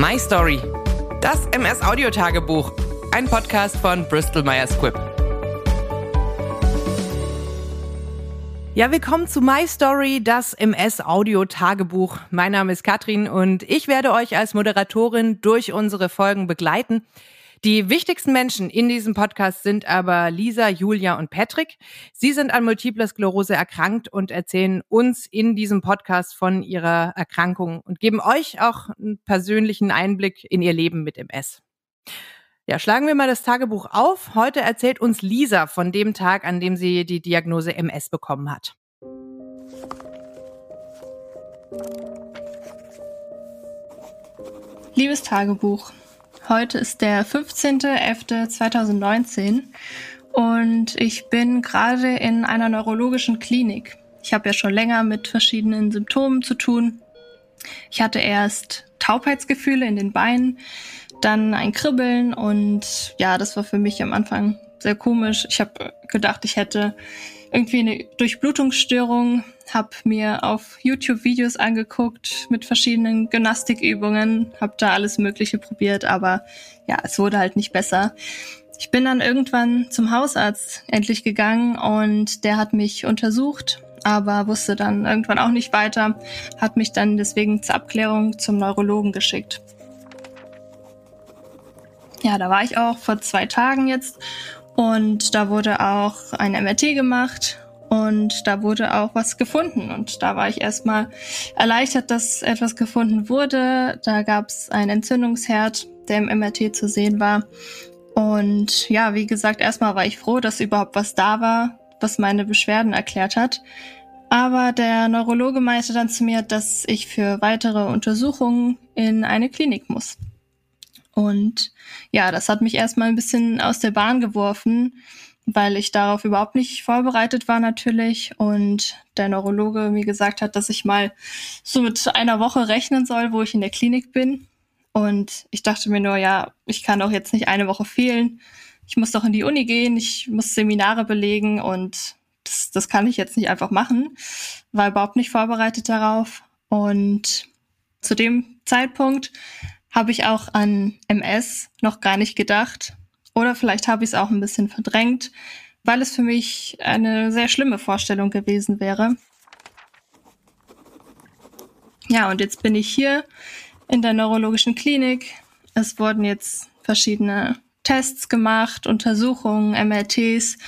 My Story. Das MS Audiotagebuch. Ein Podcast von Bristol Myers Squibb. Ja, willkommen zu My Story, das MS Audio Tagebuch. Mein Name ist Katrin und ich werde euch als Moderatorin durch unsere Folgen begleiten. Die wichtigsten Menschen in diesem Podcast sind aber Lisa, Julia und Patrick. Sie sind an Multiple Sklerose erkrankt und erzählen uns in diesem Podcast von ihrer Erkrankung und geben euch auch einen persönlichen Einblick in ihr Leben mit MS. Ja, schlagen wir mal das Tagebuch auf. Heute erzählt uns Lisa von dem Tag, an dem sie die Diagnose MS bekommen hat. Liebes Tagebuch, Heute ist der 15.11.2019 und ich bin gerade in einer neurologischen Klinik. Ich habe ja schon länger mit verschiedenen Symptomen zu tun. Ich hatte erst Taubheitsgefühle in den Beinen, dann ein Kribbeln und ja, das war für mich am Anfang sehr komisch. Ich habe gedacht, ich hätte irgendwie eine Durchblutungsstörung, habe mir auf YouTube Videos angeguckt mit verschiedenen Gymnastikübungen, habe da alles Mögliche probiert, aber ja, es wurde halt nicht besser. Ich bin dann irgendwann zum Hausarzt endlich gegangen und der hat mich untersucht, aber wusste dann irgendwann auch nicht weiter, hat mich dann deswegen zur Abklärung zum Neurologen geschickt. Ja, da war ich auch vor zwei Tagen jetzt und da wurde auch ein MRT gemacht und da wurde auch was gefunden. Und da war ich erstmal erleichtert, dass etwas gefunden wurde. Da gab es einen Entzündungsherd, der im MRT zu sehen war. Und ja, wie gesagt, erstmal war ich froh, dass überhaupt was da war, was meine Beschwerden erklärt hat. Aber der Neurologe meinte dann zu mir, dass ich für weitere Untersuchungen in eine Klinik muss. Und ja, das hat mich erstmal ein bisschen aus der Bahn geworfen, weil ich darauf überhaupt nicht vorbereitet war natürlich und der Neurologe mir gesagt hat, dass ich mal so mit einer Woche rechnen soll, wo ich in der Klinik bin. Und ich dachte mir nur, ja, ich kann doch jetzt nicht eine Woche fehlen. Ich muss doch in die Uni gehen, ich muss Seminare belegen und das, das kann ich jetzt nicht einfach machen. War überhaupt nicht vorbereitet darauf. Und zu dem Zeitpunkt habe ich auch an MS noch gar nicht gedacht. Oder vielleicht habe ich es auch ein bisschen verdrängt, weil es für mich eine sehr schlimme Vorstellung gewesen wäre. Ja, und jetzt bin ich hier in der neurologischen Klinik. Es wurden jetzt verschiedene Tests gemacht, Untersuchungen, MRTs,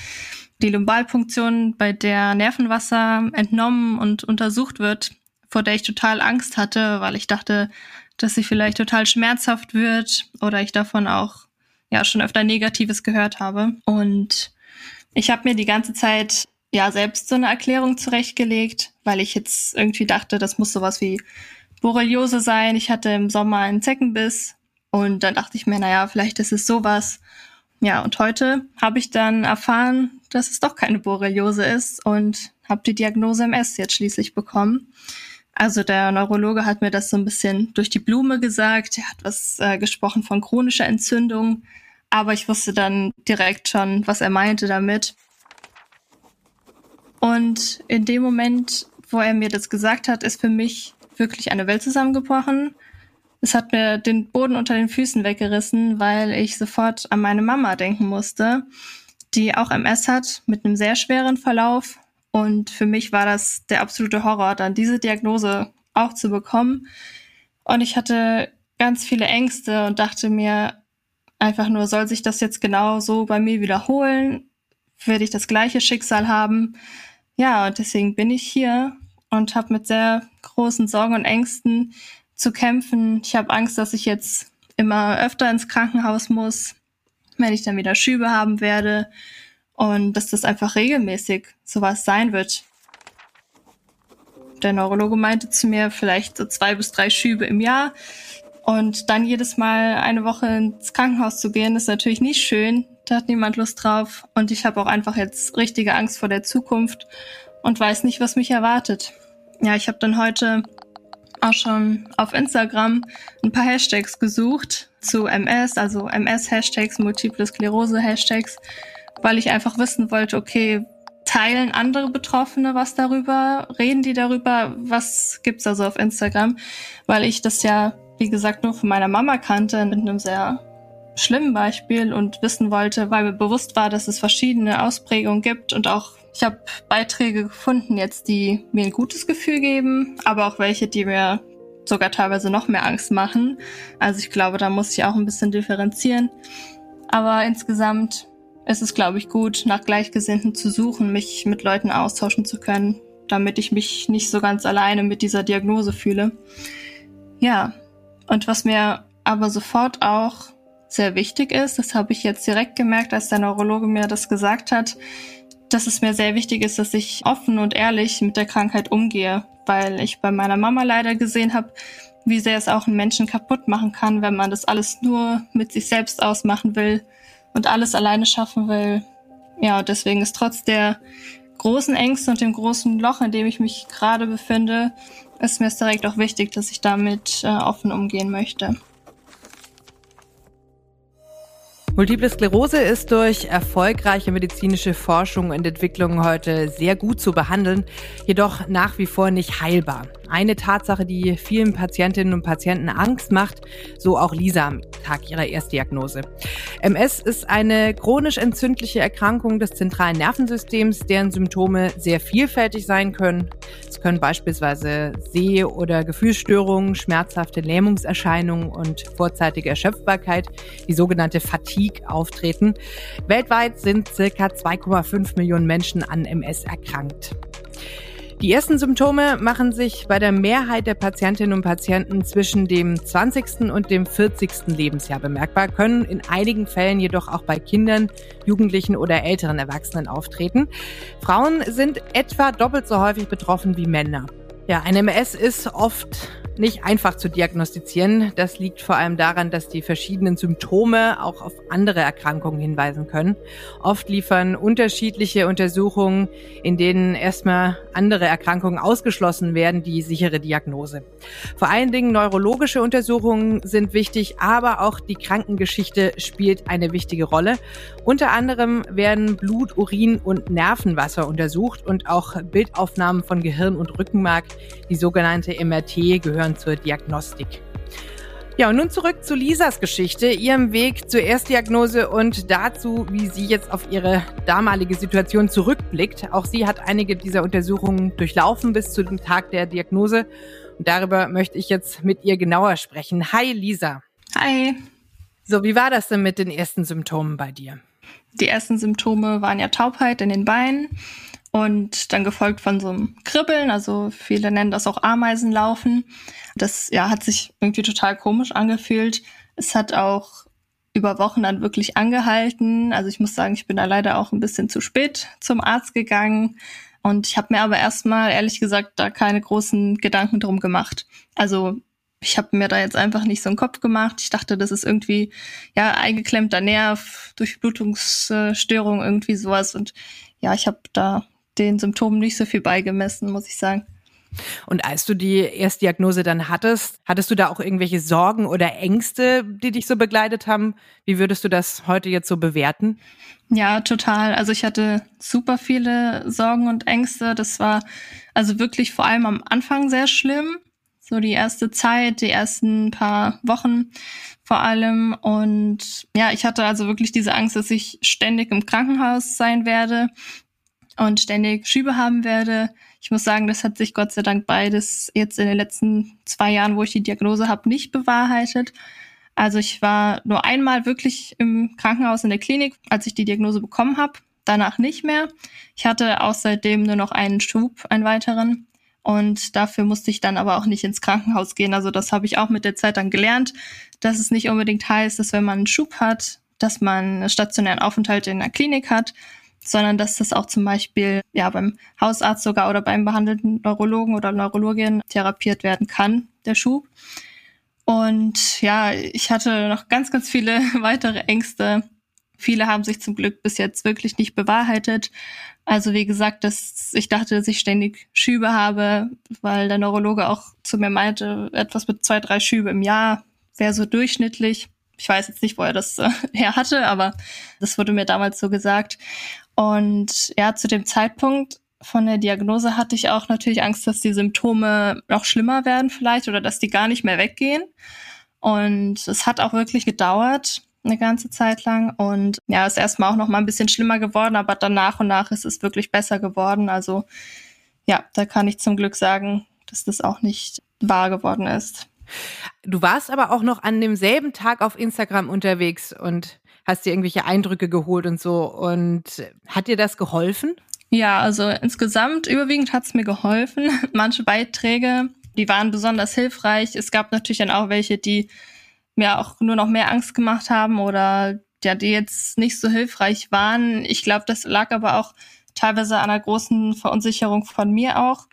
die Lumbalpunktion, bei der Nervenwasser entnommen und untersucht wird, vor der ich total Angst hatte, weil ich dachte, dass sie vielleicht total schmerzhaft wird oder ich davon auch ja schon öfter Negatives gehört habe. Und ich habe mir die ganze Zeit ja selbst so eine Erklärung zurechtgelegt, weil ich jetzt irgendwie dachte, das muss sowas wie Borreliose sein. Ich hatte im Sommer einen Zeckenbiss und dann dachte ich mir, naja, vielleicht ist es sowas. Ja, und heute habe ich dann erfahren, dass es doch keine Borreliose ist und habe die Diagnose MS jetzt schließlich bekommen. Also der Neurologe hat mir das so ein bisschen durch die Blume gesagt. Er hat was äh, gesprochen von chronischer Entzündung, aber ich wusste dann direkt schon, was er meinte damit. Und in dem Moment, wo er mir das gesagt hat, ist für mich wirklich eine Welt zusammengebrochen. Es hat mir den Boden unter den Füßen weggerissen, weil ich sofort an meine Mama denken musste, die auch MS hat mit einem sehr schweren Verlauf und für mich war das der absolute Horror, dann diese Diagnose auch zu bekommen. Und ich hatte ganz viele Ängste und dachte mir einfach nur, soll sich das jetzt genau so bei mir wiederholen? Werde ich das gleiche Schicksal haben? Ja, und deswegen bin ich hier und habe mit sehr großen Sorgen und Ängsten zu kämpfen. Ich habe Angst, dass ich jetzt immer öfter ins Krankenhaus muss, wenn ich dann wieder Schübe haben werde und dass das einfach regelmäßig sowas sein wird. Der Neurologe meinte zu mir vielleicht so zwei bis drei Schübe im Jahr und dann jedes Mal eine Woche ins Krankenhaus zu gehen, ist natürlich nicht schön. Da hat niemand Lust drauf und ich habe auch einfach jetzt richtige Angst vor der Zukunft und weiß nicht, was mich erwartet. Ja, ich habe dann heute auch schon auf Instagram ein paar Hashtags gesucht zu MS, also MS-Hashtags, Multiple Sklerose-Hashtags weil ich einfach wissen wollte, okay, teilen andere Betroffene was darüber? Reden die darüber? Was gibt's da so auf Instagram? Weil ich das ja, wie gesagt, nur von meiner Mama kannte, mit einem sehr schlimmen Beispiel und wissen wollte, weil mir bewusst war, dass es verschiedene Ausprägungen gibt und auch ich habe Beiträge gefunden jetzt, die mir ein gutes Gefühl geben, aber auch welche, die mir sogar teilweise noch mehr Angst machen. Also ich glaube, da muss ich auch ein bisschen differenzieren. Aber insgesamt ist es, glaube ich, gut, nach Gleichgesinnten zu suchen, mich mit Leuten austauschen zu können, damit ich mich nicht so ganz alleine mit dieser Diagnose fühle. Ja, und was mir aber sofort auch sehr wichtig ist, das habe ich jetzt direkt gemerkt, als der Neurologe mir das gesagt hat, dass es mir sehr wichtig ist, dass ich offen und ehrlich mit der Krankheit umgehe, weil ich bei meiner Mama leider gesehen habe, wie sehr es auch einen Menschen kaputt machen kann, wenn man das alles nur mit sich selbst ausmachen will und alles alleine schaffen will. Ja, deswegen ist trotz der großen Ängste und dem großen Loch, in dem ich mich gerade befinde, ist mir es direkt auch wichtig, dass ich damit äh, offen umgehen möchte. Multiple Sklerose ist durch erfolgreiche medizinische Forschung und Entwicklung heute sehr gut zu behandeln, jedoch nach wie vor nicht heilbar. Eine Tatsache, die vielen Patientinnen und Patienten Angst macht, so auch Lisa am Tag ihrer Erstdiagnose. MS ist eine chronisch entzündliche Erkrankung des zentralen Nervensystems, deren Symptome sehr vielfältig sein können. Es können beispielsweise Seh- oder Gefühlsstörungen, schmerzhafte Lähmungserscheinungen und vorzeitige Erschöpfbarkeit, die sogenannte Fatigue, auftreten. Weltweit sind circa 2,5 Millionen Menschen an MS erkrankt. Die ersten Symptome machen sich bei der Mehrheit der Patientinnen und Patienten zwischen dem 20. und dem 40. Lebensjahr bemerkbar, können in einigen Fällen jedoch auch bei Kindern, Jugendlichen oder älteren Erwachsenen auftreten. Frauen sind etwa doppelt so häufig betroffen wie Männer. Ja, ein MS ist oft nicht einfach zu diagnostizieren. Das liegt vor allem daran, dass die verschiedenen Symptome auch auf andere Erkrankungen hinweisen können. Oft liefern unterschiedliche Untersuchungen, in denen erstmal andere Erkrankungen ausgeschlossen werden, die sichere Diagnose. Vor allen Dingen neurologische Untersuchungen sind wichtig, aber auch die Krankengeschichte spielt eine wichtige Rolle. Unter anderem werden Blut, Urin und Nervenwasser untersucht und auch Bildaufnahmen von Gehirn und Rückenmark, die sogenannte MRT, gehören gehören zur Diagnostik. Ja, und nun zurück zu Lisas Geschichte, ihrem Weg zur Erstdiagnose und dazu, wie sie jetzt auf ihre damalige Situation zurückblickt. Auch sie hat einige dieser Untersuchungen durchlaufen bis zu dem Tag der Diagnose. Und darüber möchte ich jetzt mit ihr genauer sprechen. Hi, Lisa. Hi. So, wie war das denn mit den ersten Symptomen bei dir? Die ersten Symptome waren ja Taubheit in den Beinen und dann gefolgt von so einem Kribbeln, also viele nennen das auch Ameisenlaufen. Das ja hat sich irgendwie total komisch angefühlt. Es hat auch über Wochen dann wirklich angehalten. Also ich muss sagen, ich bin da leider auch ein bisschen zu spät zum Arzt gegangen. Und ich habe mir aber erstmal, ehrlich gesagt, da keine großen Gedanken drum gemacht. Also ich habe mir da jetzt einfach nicht so einen Kopf gemacht. Ich dachte, das ist irgendwie ja eingeklemmter Nerv, Durchblutungsstörung, irgendwie sowas. Und ja, ich habe da den Symptomen nicht so viel beigemessen, muss ich sagen. Und als du die Erstdiagnose dann hattest, hattest du da auch irgendwelche Sorgen oder Ängste, die dich so begleitet haben? Wie würdest du das heute jetzt so bewerten? Ja, total. Also ich hatte super viele Sorgen und Ängste. Das war also wirklich vor allem am Anfang sehr schlimm. So die erste Zeit, die ersten paar Wochen vor allem. Und ja, ich hatte also wirklich diese Angst, dass ich ständig im Krankenhaus sein werde, und ständig Schübe haben werde. Ich muss sagen, das hat sich Gott sei Dank beides jetzt in den letzten zwei Jahren, wo ich die Diagnose habe, nicht bewahrheitet. Also ich war nur einmal wirklich im Krankenhaus in der Klinik, als ich die Diagnose bekommen habe. Danach nicht mehr. Ich hatte auch seitdem nur noch einen Schub, einen weiteren. Und dafür musste ich dann aber auch nicht ins Krankenhaus gehen. Also das habe ich auch mit der Zeit dann gelernt, dass es nicht unbedingt heißt, dass wenn man einen Schub hat, dass man einen stationären Aufenthalt in der Klinik hat, sondern dass das auch zum Beispiel ja beim Hausarzt sogar oder beim behandelten Neurologen oder Neurologin therapiert werden kann, der Schub. Und ja, ich hatte noch ganz, ganz viele weitere Ängste. Viele haben sich zum Glück bis jetzt wirklich nicht bewahrheitet. Also wie gesagt, dass ich dachte, dass ich ständig Schübe habe, weil der Neurologe auch zu mir meinte, etwas mit zwei, drei Schübe im Jahr wäre so durchschnittlich. Ich weiß jetzt nicht, wo er das äh, her hatte, aber das wurde mir damals so gesagt. Und ja, zu dem Zeitpunkt von der Diagnose hatte ich auch natürlich Angst, dass die Symptome noch schlimmer werden vielleicht oder dass die gar nicht mehr weggehen. Und es hat auch wirklich gedauert, eine ganze Zeit lang. Und ja, ist erstmal auch noch mal ein bisschen schlimmer geworden, aber dann nach und nach ist es wirklich besser geworden. Also ja, da kann ich zum Glück sagen, dass das auch nicht wahr geworden ist. Du warst aber auch noch an demselben Tag auf Instagram unterwegs und hast dir irgendwelche Eindrücke geholt und so. Und hat dir das geholfen? Ja, also insgesamt überwiegend hat es mir geholfen. Manche Beiträge, die waren besonders hilfreich. Es gab natürlich dann auch welche, die mir auch nur noch mehr Angst gemacht haben oder ja, die jetzt nicht so hilfreich waren. Ich glaube, das lag aber auch teilweise an einer großen Verunsicherung von mir auch,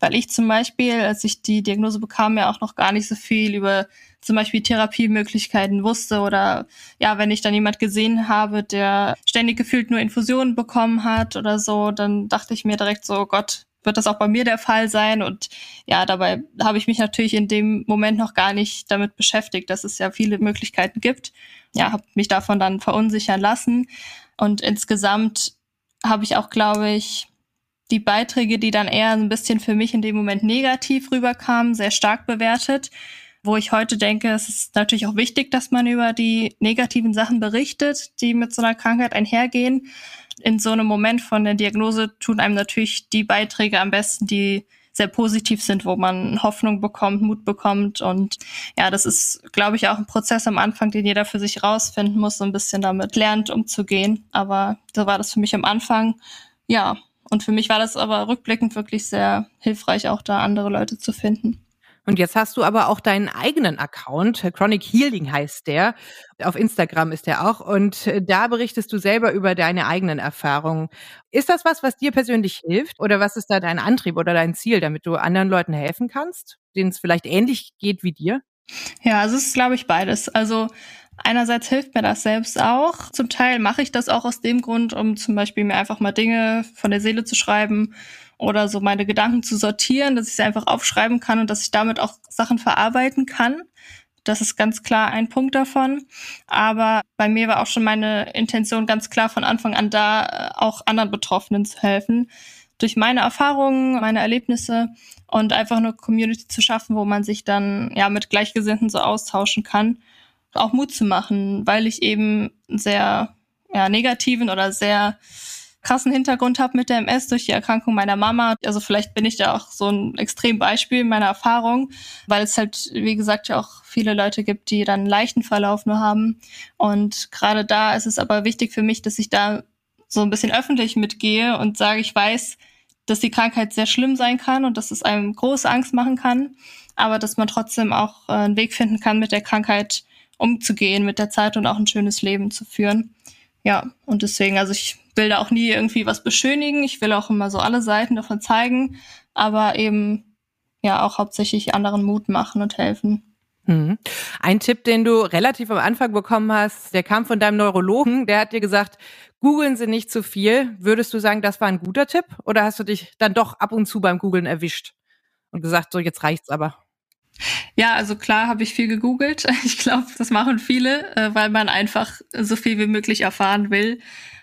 weil ich zum Beispiel, als ich die Diagnose bekam, ja auch noch gar nicht so viel über zum Beispiel Therapiemöglichkeiten wusste oder ja, wenn ich dann jemand gesehen habe, der ständig gefühlt nur Infusionen bekommen hat oder so, dann dachte ich mir direkt so, oh Gott, wird das auch bei mir der Fall sein? Und ja, dabei habe ich mich natürlich in dem Moment noch gar nicht damit beschäftigt, dass es ja viele Möglichkeiten gibt. Ja, habe mich davon dann verunsichern lassen. Und insgesamt habe ich auch, glaube ich, die Beiträge, die dann eher ein bisschen für mich in dem Moment negativ rüberkamen, sehr stark bewertet. Wo ich heute denke, es ist natürlich auch wichtig, dass man über die negativen Sachen berichtet, die mit so einer Krankheit einhergehen in so einem Moment von der Diagnose tun einem natürlich die Beiträge am besten, die sehr positiv sind, wo man Hoffnung bekommt, Mut bekommt. Und ja, das ist, glaube ich, auch ein Prozess am Anfang, den jeder für sich rausfinden muss, so ein bisschen damit lernt, umzugehen. Aber so war das für mich am Anfang. Ja, und für mich war das aber rückblickend wirklich sehr hilfreich, auch da andere Leute zu finden. Und jetzt hast du aber auch deinen eigenen Account, Chronic Healing heißt der. Auf Instagram ist der auch. Und äh, da berichtest du selber über deine eigenen Erfahrungen. Ist das was, was dir persönlich hilft? Oder was ist da dein Antrieb oder dein Ziel, damit du anderen Leuten helfen kannst, denen es vielleicht ähnlich geht wie dir? Ja, also es ist, glaube ich, beides. Also Einerseits hilft mir das selbst auch. Zum Teil mache ich das auch aus dem Grund, um zum Beispiel mir einfach mal Dinge von der Seele zu schreiben oder so meine Gedanken zu sortieren, dass ich sie einfach aufschreiben kann und dass ich damit auch Sachen verarbeiten kann. Das ist ganz klar ein Punkt davon. Aber bei mir war auch schon meine Intention ganz klar von Anfang an da, äh, auch anderen Betroffenen zu helfen. Durch meine Erfahrungen, meine Erlebnisse und einfach eine Community zu schaffen, wo man sich dann ja mit Gleichgesinnten so austauschen kann. Auch Mut zu machen, weil ich eben sehr ja, negativen oder sehr krassen Hintergrund habe mit der MS durch die Erkrankung meiner Mama. Also vielleicht bin ich da auch so ein Extrembeispiel meiner Erfahrung, weil es halt, wie gesagt, ja auch viele Leute gibt, die dann einen leichten Verlauf nur haben. Und gerade da ist es aber wichtig für mich, dass ich da so ein bisschen öffentlich mitgehe und sage, ich weiß, dass die Krankheit sehr schlimm sein kann und dass es einem große Angst machen kann, aber dass man trotzdem auch äh, einen Weg finden kann, mit der Krankheit umzugehen mit der Zeit und auch ein schönes Leben zu führen. Ja, und deswegen, also ich will da auch nie irgendwie was beschönigen. Ich will auch immer so alle Seiten davon zeigen, aber eben ja auch hauptsächlich anderen Mut machen und helfen. Mhm. Ein Tipp, den du relativ am Anfang bekommen hast, der kam von deinem Neurologen, der hat dir gesagt, googeln Sie nicht zu viel. Würdest du sagen, das war ein guter Tipp? Oder hast du dich dann doch ab und zu beim Googlen erwischt und gesagt, so jetzt reicht's aber? Ja, also klar habe ich viel gegoogelt. Ich glaube, das machen viele, äh, weil man einfach so viel wie möglich erfahren will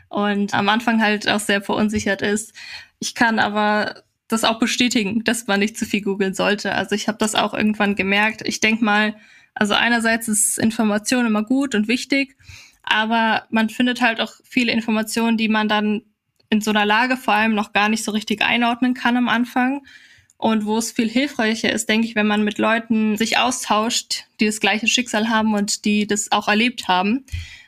und am Anfang halt auch sehr verunsichert ist. Ich kann aber das auch bestätigen, dass man nicht zu viel googeln sollte. Also ich habe das auch irgendwann gemerkt. Ich denk mal, also einerseits ist Information immer gut und wichtig, aber man findet halt auch viele Informationen, die man dann in so einer Lage vor allem noch gar nicht so richtig einordnen kann am Anfang. Und wo es viel hilfreicher ist, denke ich, wenn man mit Leuten sich austauscht, die das gleiche Schicksal haben und die das auch erlebt haben.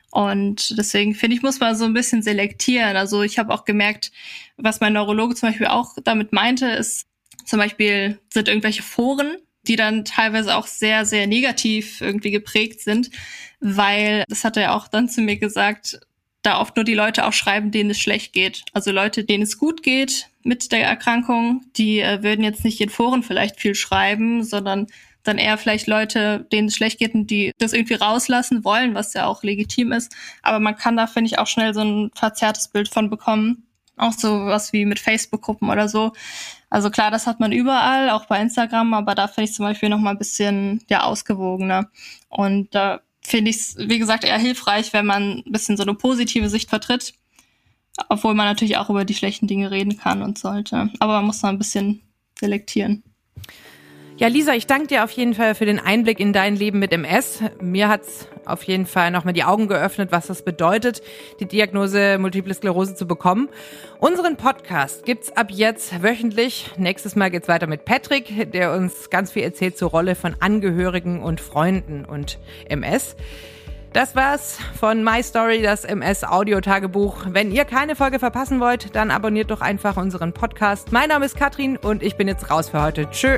Und deswegen finde ich, muss man so ein bisschen selektieren. Also ich habe auch gemerkt, was mein Neurologe zum Beispiel auch damit meinte, ist zum Beispiel sind irgendwelche Foren, die dann teilweise auch sehr, sehr negativ irgendwie geprägt sind, weil, das hat er auch dann zu mir gesagt, da oft nur die Leute auch schreiben, denen es schlecht geht. Also Leute, denen es gut geht mit der Erkrankung, die äh, würden jetzt nicht in Foren vielleicht viel schreiben, sondern dann eher vielleicht Leute, denen es schlecht geht und die das irgendwie rauslassen wollen, was ja auch legitim ist. Aber man kann da, finde ich, auch schnell so ein verzerrtes Bild von bekommen. Auch so was wie mit Facebook-Gruppen oder so. Also klar, das hat man überall, auch bei Instagram, aber da finde ich zum Beispiel noch mal ein bisschen ja ausgewogener. Und da finde ich es, wie gesagt, eher hilfreich, wenn man ein bisschen so eine positive Sicht vertritt. Obwohl man natürlich auch über die schlechten Dinge reden kann und sollte. Aber man muss noch ein bisschen selektieren. Ja, Lisa, ich danke dir auf jeden Fall für den Einblick in dein Leben mit MS. Mir hat's auf jeden Fall nochmal die Augen geöffnet, was das bedeutet, die Diagnose Multiple Sklerose zu bekommen. Unseren Podcast gibt's ab jetzt wöchentlich. Nächstes Mal geht's weiter mit Patrick, der uns ganz viel erzählt zur Rolle von Angehörigen und Freunden und MS. Das war's von My Story, das MS Audio Tagebuch. Wenn ihr keine Folge verpassen wollt, dann abonniert doch einfach unseren Podcast. Mein Name ist Katrin und ich bin jetzt raus für heute. Tschö.